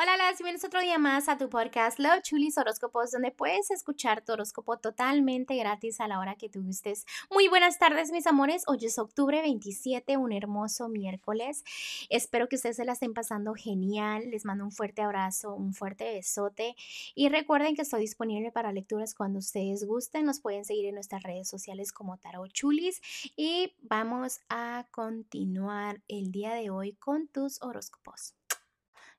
Hola, las bienvenidos otro día más a tu podcast Love Chulis Horóscopos, donde puedes escuchar tu horóscopo totalmente gratis a la hora que tú gustes. Muy buenas tardes, mis amores. Hoy es octubre 27, un hermoso miércoles. Espero que ustedes se la estén pasando genial. Les mando un fuerte abrazo, un fuerte besote. Y recuerden que estoy disponible para lecturas cuando ustedes gusten. Nos pueden seguir en nuestras redes sociales como Tarot Chulis. Y vamos a continuar el día de hoy con tus horóscopos.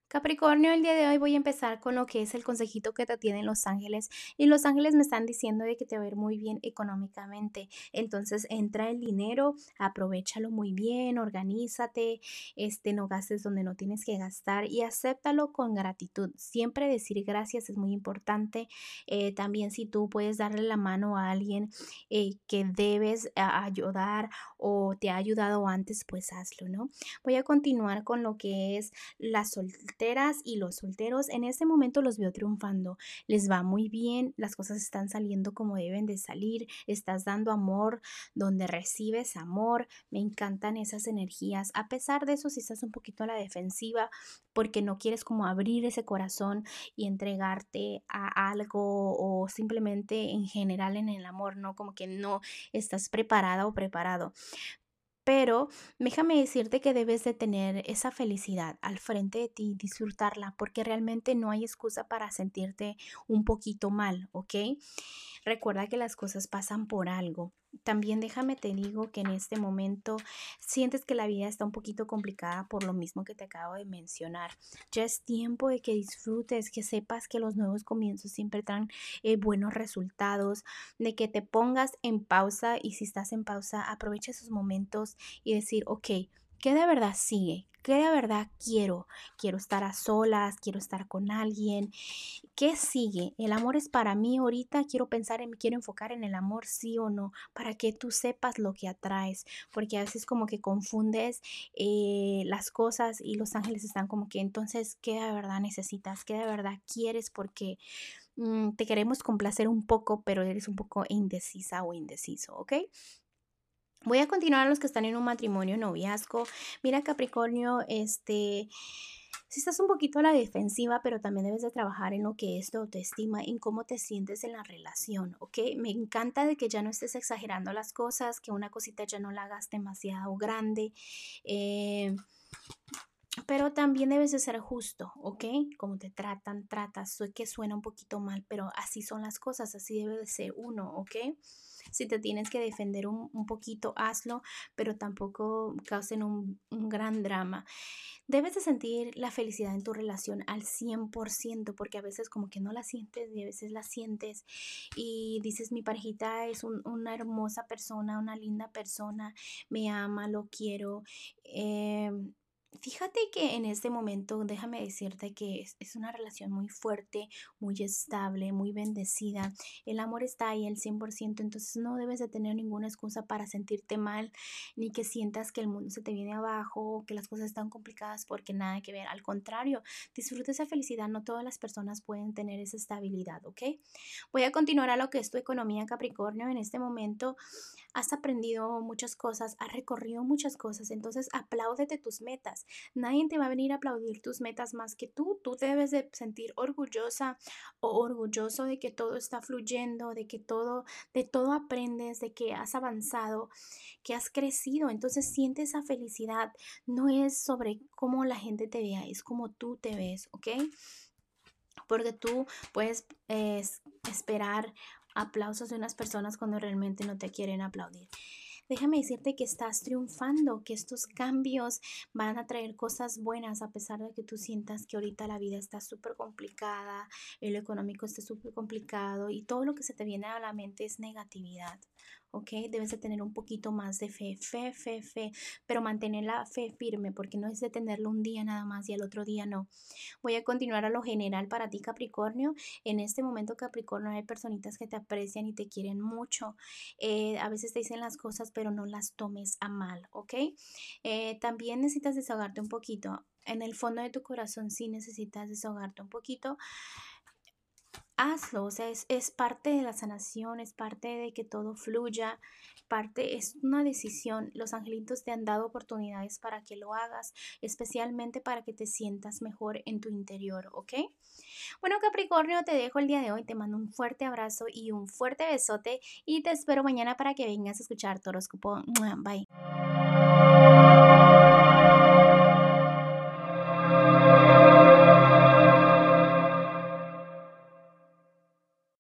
Capricornio, el día de hoy voy a empezar con lo que es el consejito que te tienen los ángeles. Y los ángeles me están diciendo de que te va a ir muy bien económicamente. Entonces entra el dinero, aprovechalo muy bien, organízate, este, no gastes donde no tienes que gastar y acéptalo con gratitud. Siempre decir gracias es muy importante. Eh, también si tú puedes darle la mano a alguien eh, que debes ayudar o te ha ayudado antes, pues hazlo, ¿no? Voy a continuar con lo que es la soltería y los solteros, en este momento los veo triunfando. Les va muy bien, las cosas están saliendo como deben de salir, estás dando amor donde recibes amor. Me encantan esas energías. A pesar de eso, si estás un poquito a la defensiva porque no quieres como abrir ese corazón y entregarte a algo o simplemente en general en el amor, ¿no? Como que no estás preparada o preparado pero déjame decirte que debes de tener esa felicidad al frente de ti, disfrutarla, porque realmente no hay excusa para sentirte un poquito mal, ¿ok? Recuerda que las cosas pasan por algo. También déjame te digo que en este momento sientes que la vida está un poquito complicada por lo mismo que te acabo de mencionar. Ya es tiempo de que disfrutes, que sepas que los nuevos comienzos siempre traen eh, buenos resultados, de que te pongas en pausa y si estás en pausa aprovecha esos momentos y decir, ok, ¿qué de verdad sigue? ¿Qué de verdad quiero? Quiero estar a solas, quiero estar con alguien. ¿Qué sigue? El amor es para mí ahorita, quiero pensar en, quiero enfocar en el amor, sí o no, para que tú sepas lo que atraes, porque a veces como que confundes eh, las cosas y los ángeles están como que entonces, ¿qué de verdad necesitas? ¿Qué de verdad quieres? Porque mm, te queremos complacer un poco, pero eres un poco indecisa o indeciso, ¿ok? Voy a continuar a los que están en un matrimonio, noviazgo. Mira, Capricornio, este, si estás un poquito a la defensiva, pero también debes de trabajar en lo que es tu autoestima, en cómo te sientes en la relación, ¿ok? Me encanta de que ya no estés exagerando las cosas, que una cosita ya no la hagas demasiado grande. Eh, pero también debes de ser justo, ¿ok? Como te tratan, tratas, sé que suena un poquito mal, pero así son las cosas, así debe de ser uno, ¿ok? Si te tienes que defender un, poquito, hazlo, pero tampoco causen un, un gran drama. Debes de sentir la felicidad en tu relación al 100%, porque a veces como que no la sientes y a veces la sientes y dices, mi parejita es una hermosa persona, una linda persona, me ama, lo quiero. Eh, Fíjate que en este momento, déjame decirte que es, una relación muy fuerte, muy estable, muy bendecida. El amor está ahí al 100%, entonces no debes de tener ninguna excusa para sentirte mal, ni que sientas que el mundo se te viene abajo, que las cosas están complicadas porque nada que ver. Al contrario, disfruta esa felicidad. No todas las personas pueden tener esa estabilidad, ¿ok? Voy a continuar a lo que es tu economía, Capricornio. En este momento has aprendido muchas cosas, has recorrido muchas cosas, entonces apláudete tus metas. Nadie te va a venir a aplaudir tus metas más que tú. Tú debes de sentir orgullosa o orgulloso de que todo está fluyendo, de que todo, de todo aprendes, de que has avanzado, que has crecido. Entonces siente esa felicidad. No es sobre cómo la gente te vea, es como tú te ves, ¿ok? Porque tú puedes esperar aplausos de unas personas cuando realmente no te quieren aplaudir déjame decirte que estás triunfando, que estos cambios van a traer cosas buenas a pesar de que tú sientas que ahorita la vida está súper complicada, el económico está súper complicado y todo lo que se te viene a la mente es negatividad. ¿Ok? Debes de tener un poquito más de fe, fe, fe, fe, pero mantener la fe firme porque no es de tenerlo un día nada más y al otro día no. Voy a continuar a lo general para ti Capricornio. En este momento Capricornio hay personitas que te aprecian y te quieren mucho. Eh, a veces te dicen las cosas pero no las tomes a mal, ¿ok? Eh, también necesitas desahogarte un poquito. En el fondo de tu corazón sí necesitas desahogarte un poquito hazlo, o sea, es, es, parte de la sanación, es parte de que todo fluya, parte, es una decisión. Los angelitos te han dado oportunidades para que lo hagas, especialmente para que te sientas mejor en tu interior, ¿ok? Bueno, Capricornio, te dejo el día de hoy, te mando un fuerte abrazo y un fuerte besote y te espero mañana para que vengas a escuchar tu horóscopo. Bye.